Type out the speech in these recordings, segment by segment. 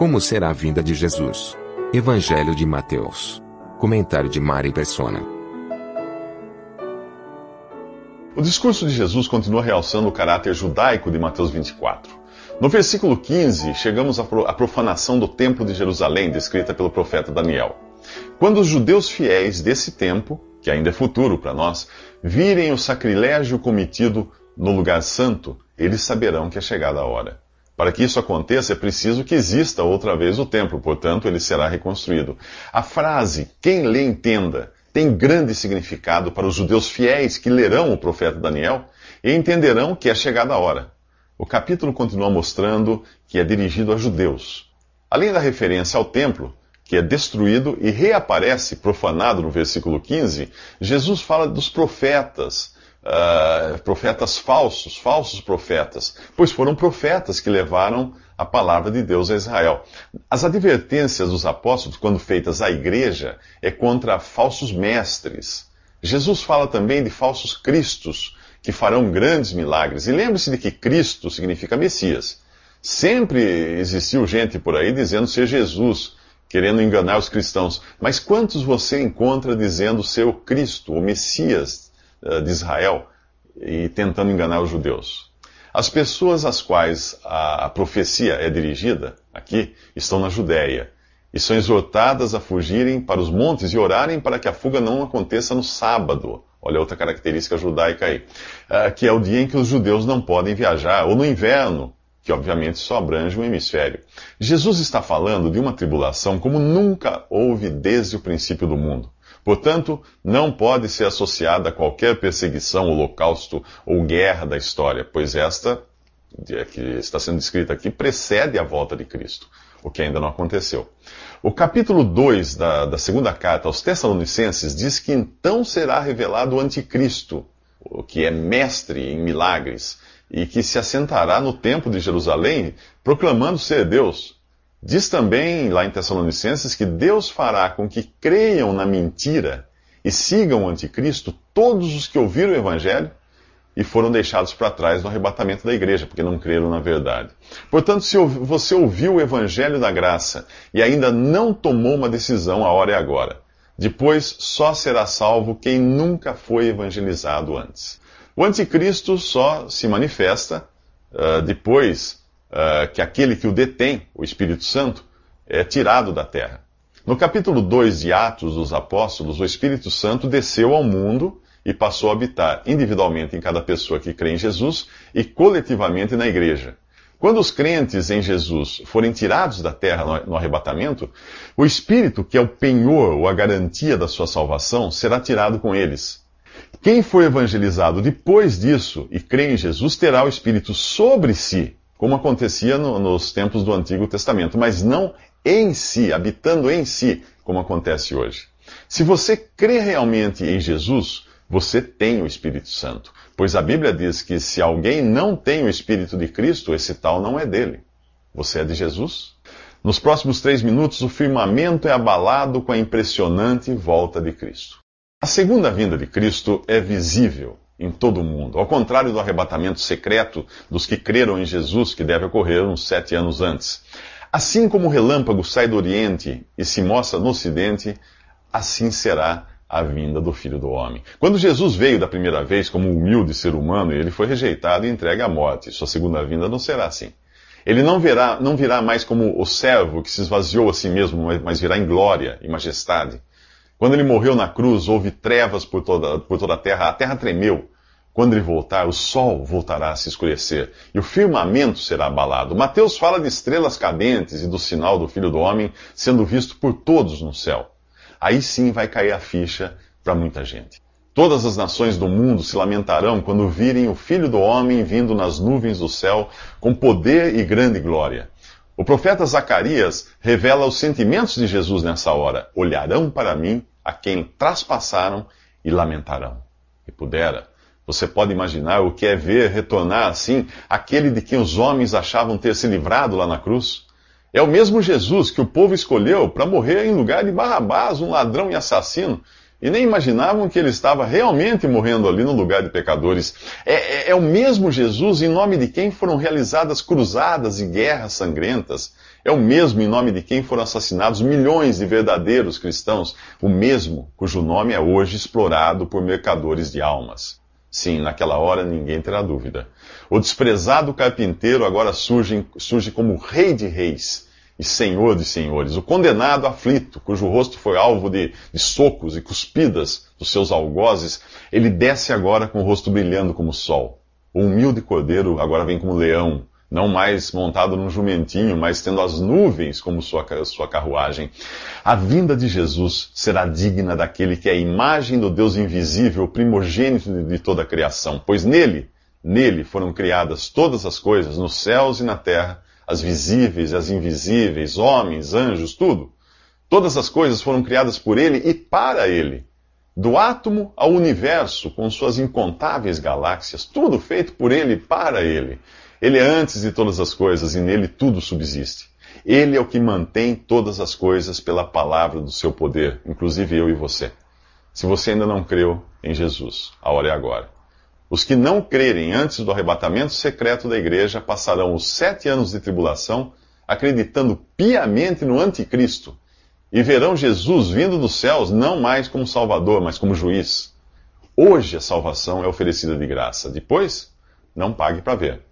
Como será a vinda de Jesus? Evangelho de Mateus. Comentário de Mari Persona. O discurso de Jesus continua realçando o caráter judaico de Mateus 24. No versículo 15, chegamos à profanação do Templo de Jerusalém, descrita pelo profeta Daniel. Quando os judeus fiéis desse tempo, que ainda é futuro para nós, virem o sacrilégio cometido no lugar santo, eles saberão que é chegada a hora. Para que isso aconteça, é preciso que exista outra vez o templo, portanto, ele será reconstruído. A frase, quem lê entenda, tem grande significado para os judeus fiéis que lerão o profeta Daniel e entenderão que é chegada a hora. O capítulo continua mostrando que é dirigido a judeus. Além da referência ao templo, que é destruído e reaparece profanado no versículo 15, Jesus fala dos profetas, uh, profetas falsos, falsos profetas, pois foram profetas que levaram a palavra de Deus a Israel. As advertências dos apóstolos, quando feitas à igreja, é contra falsos mestres. Jesus fala também de falsos cristos, que farão grandes milagres. E lembre-se de que Cristo significa Messias. Sempre existiu gente por aí dizendo ser Jesus, querendo enganar os cristãos. Mas quantos você encontra dizendo ser o Cristo, o Messias de Israel e tentando enganar os judeus. As pessoas às quais a, profecia é dirigida, aqui, estão na Judéia e são exortadas a fugirem para os montes e orarem para que a fuga não aconteça no sábado. Olha outra característica judaica aí, uh, que é o dia em que os judeus não podem viajar, ou no inverno, que obviamente só abrange um hemisfério. Jesus está falando de uma tribulação como nunca houve desde o princípio do mundo. Portanto, não pode ser associada a qualquer perseguição, holocausto ou guerra da história, pois esta, que está sendo descrita aqui, precede a volta de Cristo, o que ainda não aconteceu. O capítulo 2 da, da segunda carta aos Tessalonicenses diz que então será revelado o Anticristo, o que é mestre em milagres, e que se assentará no templo de Jerusalém, proclamando ser Deus. Diz também, lá em Tessalonicenses, que Deus fará com que creiam na mentira e sigam o anticristo todos os que ouviram o evangelho e foram deixados para trás no arrebatamento da igreja, porque não creram na verdade. Portanto, se você ouviu o evangelho da graça e ainda não tomou uma decisão, a hora é agora. Depois, só será salvo quem nunca foi evangelizado antes. O anticristo só se manifesta uh, depois uh, que aquele que o detém, o Espírito Santo, é tirado da terra. No capítulo 2 de Atos dos Apóstolos, o Espírito Santo desceu ao mundo e passou a habitar individualmente em cada pessoa que crê em Jesus e coletivamente na igreja. Quando os crentes em Jesus forem tirados da terra no arrebatamento, o Espírito, que é o penhor ou a garantia da sua salvação, será tirado com eles. Quem for evangelizado depois disso e crê em Jesus terá o Espírito sobre si como acontecia no, nos tempos do Antigo Testamento, mas não em si, habitando em si, como acontece hoje. Se você crê realmente em Jesus, você tem o Espírito Santo, pois a Bíblia diz que se alguém não tem o Espírito de Cristo, esse tal não é dele. Você é de Jesus? Nos próximos três minutos, o firmamento é abalado com a impressionante volta de Cristo. A segunda vinda de Cristo é visível em todo o mundo. Ao contrário do arrebatamento secreto dos que creram em Jesus, que deve ocorrer uns sete anos antes. Assim como o relâmpago sai do Oriente e se mostra no Ocidente, assim será a vinda do Filho do Homem. Quando Jesus veio da primeira vez como um humilde ser humano, ele foi rejeitado e entregue à morte. Sua segunda vinda não será assim. Ele não, verá, não virá mais como o servo que se esvaziou a si mesmo, mas virá em glória e majestade. Quando ele morreu na cruz, houve trevas por toda, por toda a terra, a terra tremeu. Quando ele voltar, o sol voltará a se escurecer e o firmamento será abalado. Mateus fala de estrelas cadentes e do sinal do Filho do Homem sendo visto por todos no céu. Aí sim vai cair a ficha para muita gente. Todas as nações do mundo se lamentarão quando virem o Filho do Homem vindo nas nuvens do céu com poder e grande glória. O profeta Zacarias revela os sentimentos de Jesus nessa hora. Olharão para mim a quem traspassaram e lamentarão. E pudera, você pode imaginar o que é ver retornar assim aquele de quem os homens achavam ter se livrado lá na cruz? É o mesmo Jesus que o povo escolheu para morrer em lugar de Barrabás, um ladrão e assassino, e nem imaginavam que ele estava realmente morrendo ali no lugar de pecadores. É, é, é, o mesmo Jesus em nome de quem foram realizadas cruzadas e guerras sangrentas. É o mesmo em nome de quem foram assassinados milhões de verdadeiros cristãos. O mesmo cujo nome é hoje explorado por mercadores de almas. Sim, naquela hora ninguém terá dúvida. O desprezado carpinteiro agora surge, surge como rei de reis e Senhor de senhores, o condenado aflito, cujo rosto foi alvo de, de, socos e cuspidas dos seus algozes, ele desce agora com o rosto brilhando como o sol. O humilde cordeiro agora vem como leão, não mais montado num jumentinho, mas tendo as nuvens como sua, sua carruagem. A vinda de Jesus será digna daquele que é a imagem do Deus invisível, primogênito de, toda a criação, pois nele, nele foram criadas todas as coisas, nos céus e na terra, as visíveis e as invisíveis, homens, anjos, tudo. Todas as coisas foram criadas por ele e para ele. Do átomo ao universo, com suas incontáveis galáxias, tudo feito por ele e para ele. Ele é antes de todas as coisas e nele tudo subsiste. Ele é o que mantém todas as coisas pela palavra do seu poder, inclusive eu e você. Se você ainda não creu em Jesus, a hora é agora. Os que não crerem antes do arrebatamento secreto da igreja passarão os sete anos de tribulação, acreditando piamente no anticristo, e verão Jesus vindo dos céus não mais como Salvador, mas como juiz. Hoje a salvação é oferecida de graça, depois, não pague para ver.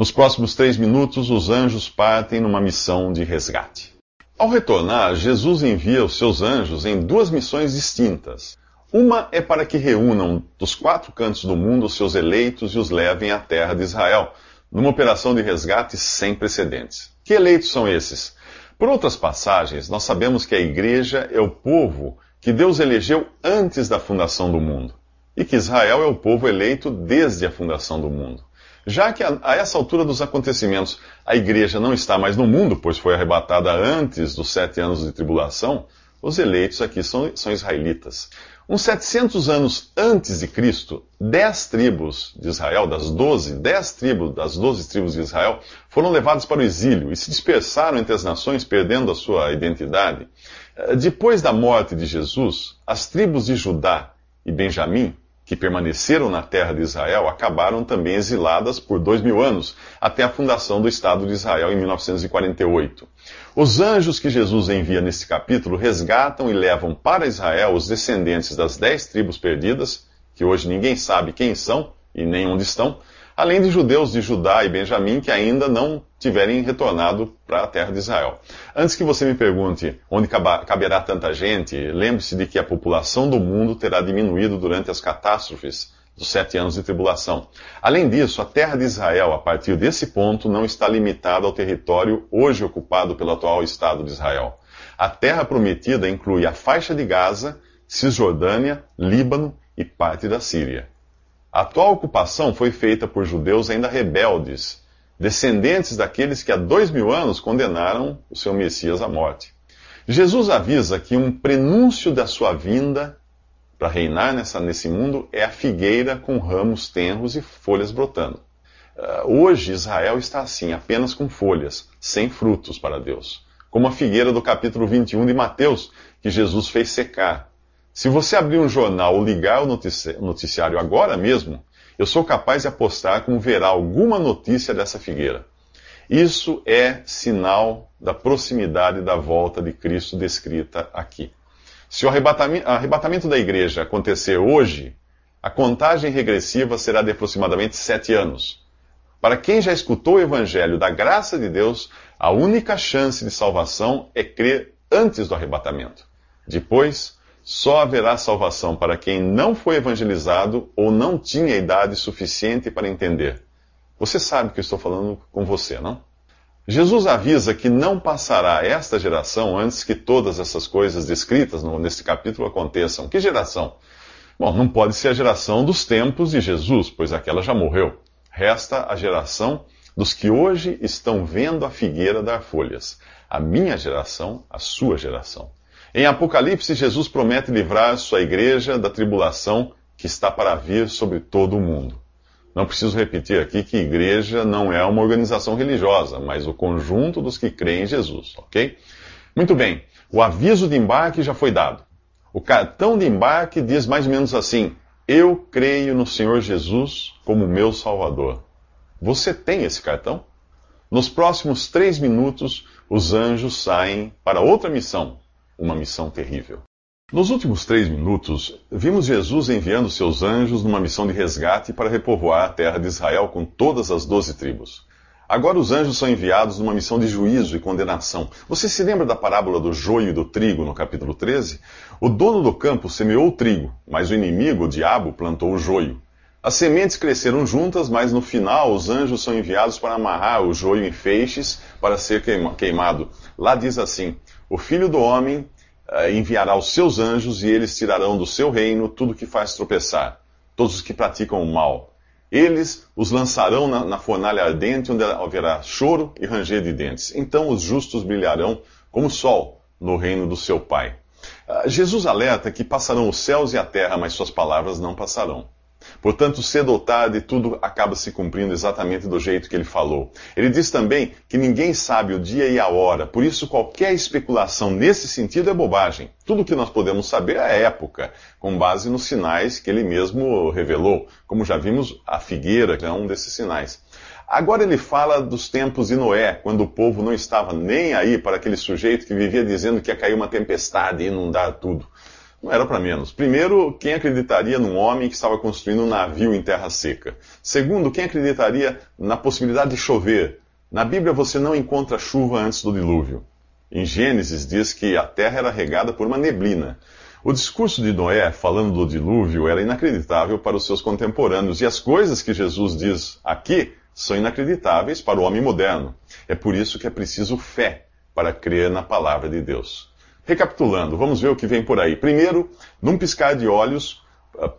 Nos próximos três minutos, os anjos partem numa missão de resgate. Ao retornar, Jesus envia os seus anjos em duas missões distintas. Uma é para que reúnam dos quatro cantos do mundo os seus eleitos e os levem à terra de Israel, numa operação de resgate sem precedentes. Que eleitos são esses? Por outras passagens, nós sabemos que a igreja é o povo que Deus elegeu antes da fundação do mundo, e que Israel é o povo eleito desde a fundação do mundo. Já que a, a, essa altura dos acontecimentos a igreja não está mais no mundo, pois foi arrebatada antes dos sete anos de tribulação, os eleitos aqui são, são israelitas. Uns 700 anos antes de Cristo, dez tribos de Israel, das doze, dez tribos das doze tribos de Israel, foram levadas para o exílio e se dispersaram entre as nações, perdendo a sua identidade. Eh, depois da morte de Jesus, as tribos de Judá e Benjamim que permaneceram na terra de Israel acabaram também exiladas por dois mil anos, até a fundação do Estado de Israel em 1948. Os anjos que Jesus envia neste capítulo resgatam e levam para Israel os descendentes das dez tribos perdidas, que hoje ninguém sabe quem são e nem onde estão, além de judeus de Judá e Benjamim que ainda não tiverem retornado para a terra de Israel. Antes que você me pergunte onde caberá tanta gente, lembre-se de que a população do mundo terá diminuído durante as catástrofes dos sete anos de tribulação. Além disso, a terra de Israel, a partir desse ponto, não está limitada ao território hoje ocupado pelo atual Estado de Israel. A terra prometida inclui a faixa de Gaza, Cisjordânia, Líbano e parte da Síria. A atual ocupação foi feita por judeus ainda rebeldes, descendentes daqueles que há dois mil anos condenaram o seu Messias à morte. Jesus avisa que um prenúncio da sua vinda para reinar nessa, nesse mundo é a figueira com ramos tenros e folhas brotando. Uh, hoje Israel está assim, apenas com folhas, sem frutos para Deus. Como a figueira do capítulo 21 de Mateus, que Jesus fez secar se você abrir um jornal ou ligar o noticiário agora mesmo, eu sou capaz de apostar como verá alguma notícia dessa figueira. Isso é sinal da proximidade da volta de Cristo descrita aqui. Se o arrebatamento, da igreja acontecer hoje, a contagem regressiva será de aproximadamente sete anos. Para quem já escutou o evangelho da graça de Deus, a única chance de salvação é crer antes do arrebatamento. Depois, só haverá salvação para quem não foi evangelizado ou não tinha idade suficiente para entender. Você sabe que eu estou falando com você, não? Jesus avisa que não passará esta geração antes que todas essas coisas descritas neste capítulo aconteçam. Que geração? Bom, não pode ser a geração dos tempos de Jesus, pois aquela já morreu. Resta a geração dos que hoje estão vendo a figueira dar folhas. A minha geração, a sua geração. Em Apocalipse, Jesus promete livrar sua igreja da tribulação que está para vir sobre todo o mundo. Não preciso repetir aqui que igreja não é uma organização religiosa, mas o conjunto dos que creem em Jesus, ok? Muito bem, o aviso de embarque já foi dado. O cartão de embarque diz mais ou menos assim: Eu creio no Senhor Jesus como meu Salvador. Você tem esse cartão? Nos próximos três minutos, os anjos saem para outra missão, uma missão terrível. Nos últimos três minutos, vimos Jesus enviando seus anjos numa missão de resgate para repovoar a terra de Israel com todas as doze tribos. Agora os anjos são enviados numa missão de juízo e condenação. Você se lembra da parábola do joio e do trigo no capítulo 13? O dono do campo semeou o trigo, mas o inimigo, o diabo, plantou o joio. As sementes cresceram juntas, mas no final os anjos são enviados para amarrar o joio em feixes para ser queimado. Lá diz assim: O filho do homem uh, enviará os seus anjos e eles tirarão do seu reino tudo que faz tropeçar, todos os que praticam o mal eles os lançarão na, na fornalha ardente, onde haverá choro e ranger de dentes. Então os justos brilharão como o sol no reino do seu Pai. Uh, Jesus alerta que passarão os céus e a terra, mas suas palavras não passarão. Portanto, cedo ou tarde, tudo acaba se cumprindo exatamente do jeito que ele falou. Ele diz também que ninguém sabe o dia e a hora, por isso qualquer especulação nesse sentido é bobagem. Tudo o que nós podemos saber é a época, com base nos sinais que ele mesmo revelou, como já vimos a figueira, que é um desses sinais. Agora ele fala dos tempos de Noé, quando o povo não estava nem aí para aquele sujeito que vivia dizendo que ia cair uma tempestade e inundar tudo. Não era para menos. Primeiro, quem acreditaria num homem que estava construindo um navio em terra seca? Segundo, quem acreditaria na possibilidade de chover? Na Bíblia você não encontra chuva antes do dilúvio. Em Gênesis diz que a terra era regada por uma neblina. O discurso de Noé falando do dilúvio era inacreditável para os seus contemporâneos, e as coisas que Jesus diz aqui são inacreditáveis para o homem moderno. É por isso que é preciso fé para crer na palavra de Deus. Recapitulando, vamos ver o que vem por aí. Primeiro, num piscar de olhos,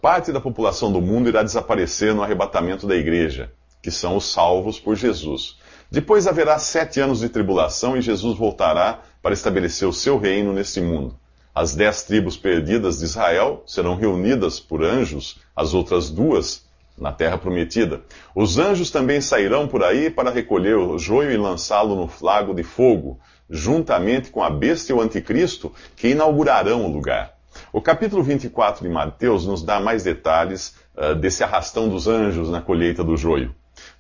parte da população do mundo irá desaparecer no arrebatamento da igreja, que são os salvos por Jesus. Depois haverá sete anos de tribulação e Jesus voltará para estabelecer o seu reino nesse mundo. As dez tribos perdidas de Israel serão reunidas por anjos, as outras duas na terra prometida. Os anjos também sairão por aí para recolher o joio e lançá-lo no flago de fogo, juntamente com a besta e o anticristo, que inaugurarão o lugar. O capítulo 24 de Mateus nos dá mais detalhes uh, desse arrastão dos anjos na colheita do joio.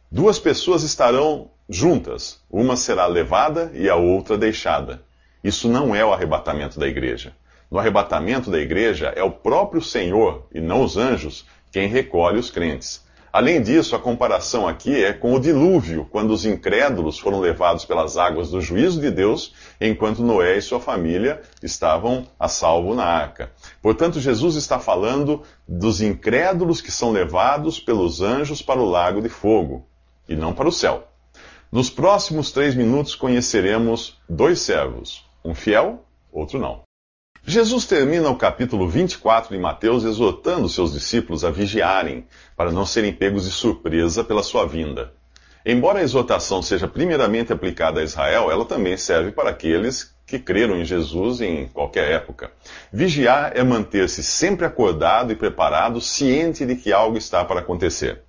Duas pessoas estarão juntas, uma será levada e a outra deixada. Isso não é o arrebatamento da igreja. No arrebatamento da igreja é o próprio Senhor, e não os anjos, quem recolhe os crentes. Além disso, a comparação aqui é com o dilúvio, quando os incrédulos foram levados pelas águas do juízo de Deus, enquanto Noé e sua família estavam a salvo na arca. Portanto, Jesus está falando dos incrédulos que são levados pelos anjos para o lago de fogo, e não para o céu. Nos próximos três minutos conheceremos dois servos, um fiel, outro não. Jesus termina o capítulo 24 de Mateus exortando seus discípulos a vigiarem, para não serem pegos de surpresa pela sua vinda. Embora a exortação seja primeiramente aplicada a Israel, ela também serve para aqueles que creram em Jesus em qualquer época. Vigiar é manter-se sempre acordado e preparado, ciente de que algo está para acontecer.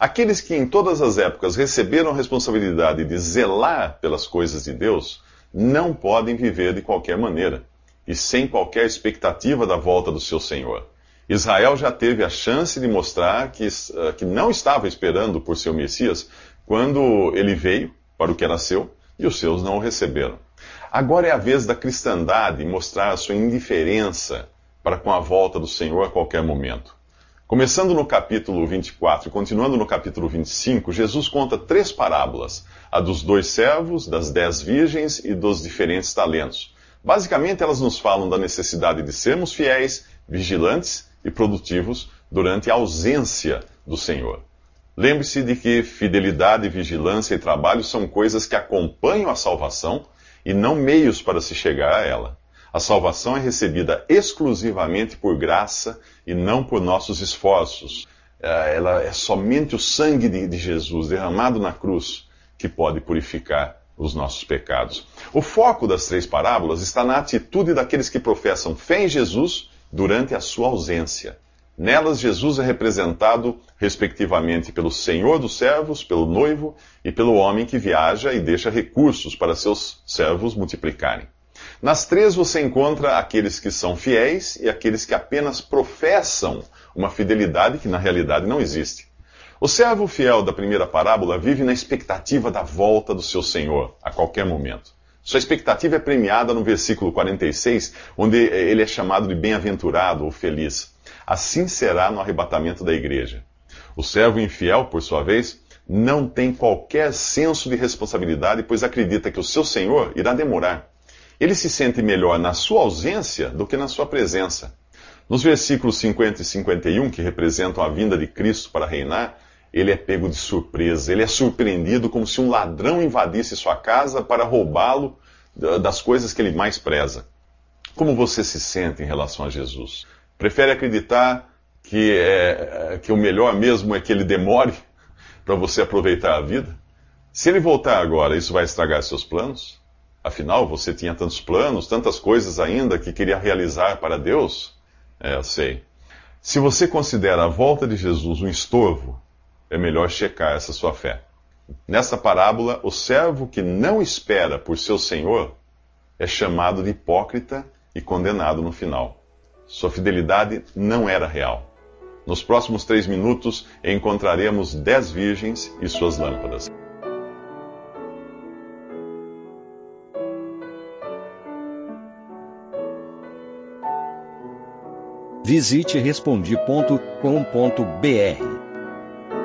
Aqueles que em todas as épocas receberam a responsabilidade de zelar pelas coisas de Deus, não podem viver de qualquer maneira e sem qualquer expectativa da volta do seu Senhor. Israel já teve a chance de mostrar que, uh, que não estava esperando por seu Messias quando ele veio para o que era seu e os seus não o receberam. Agora é a vez da cristandade mostrar a sua indiferença para com a volta do Senhor a qualquer momento. Começando no capítulo 24 e continuando no capítulo 25, Jesus conta três parábolas: a dos dois servos, das dez virgens e dos diferentes talentos Basicamente, elas nos falam da necessidade de sermos fiéis, vigilantes e produtivos durante a ausência do Senhor. Lembre-se de que fidelidade, vigilância e trabalho são coisas que acompanham a salvação e não meios para se chegar a ela. A salvação é recebida exclusivamente por graça e não por nossos esforços. É, ela é somente o sangue de Jesus derramado na cruz que pode purificar os nossos pecados. O foco das três parábolas está na atitude daqueles que professam fé em Jesus durante a sua ausência. Nelas, Jesus é representado, respectivamente, pelo Senhor dos servos, pelo noivo e pelo homem que viaja e deixa recursos para seus servos multiplicarem. Nas três você encontra aqueles que são fiéis e aqueles que apenas professam uma fidelidade que na realidade não existe. O servo fiel da primeira parábola vive na expectativa da volta do seu Senhor a qualquer momento. Sua expectativa é premiada no versículo 46, onde ele é chamado de bem-aventurado ou feliz. Assim será no arrebatamento da igreja. O servo infiel, por sua vez, não tem qualquer senso de responsabilidade, pois acredita que o seu Senhor irá demorar. Ele se sente melhor na sua ausência do que na sua presença. Nos versículos 50 e 51, que representam a vinda de Cristo para reinar, ele é pego de surpresa, ele é surpreendido como se um ladrão invadisse sua casa para roubá-lo das coisas que ele mais preza. Como você se sente em relação a Jesus? Prefere acreditar que, é, que o melhor mesmo é que ele demore para você aproveitar a vida? Se ele voltar agora, isso vai estragar seus planos? Afinal, você tinha tantos planos, tantas coisas ainda que queria realizar para Deus? É, eu sei. Se você considera a volta de Jesus um estorvo, é melhor checar essa sua fé. Nessa parábola, o servo que não espera por seu senhor é chamado de hipócrita e condenado no final. Sua fidelidade não era real. Nos próximos três minutos encontraremos dez virgens e suas lâmpadas. Visite respondi.com.br.